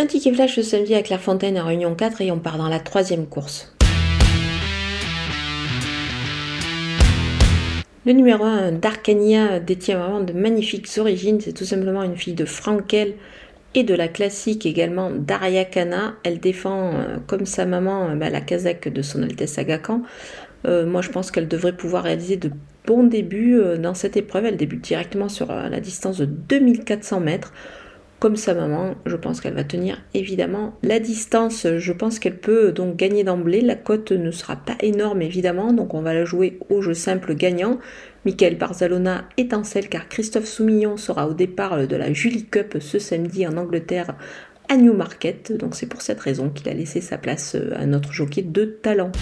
Un ticket flash ce samedi à Clairefontaine en Réunion 4 et on part dans la troisième course. Le numéro 1, Darkania, détient vraiment de magnifiques origines. C'est tout simplement une fille de Frankel et de la classique également Daria Kana. Elle défend, euh, comme sa maman, euh, bah, la casaque de son Altesse Agacan. Euh, moi, je pense qu'elle devrait pouvoir réaliser de bons débuts dans cette épreuve. Elle débute directement sur la distance de 2400 mètres comme sa maman, je pense qu'elle va tenir évidemment la distance. Je pense qu'elle peut donc gagner d'emblée. La cote ne sera pas énorme évidemment, donc on va la jouer au jeu simple gagnant. Michael Barzalona étincelle car Christophe Soumillon sera au départ de la Julie Cup ce samedi en Angleterre à Newmarket. Donc c'est pour cette raison qu'il a laissé sa place à notre jockey de talent.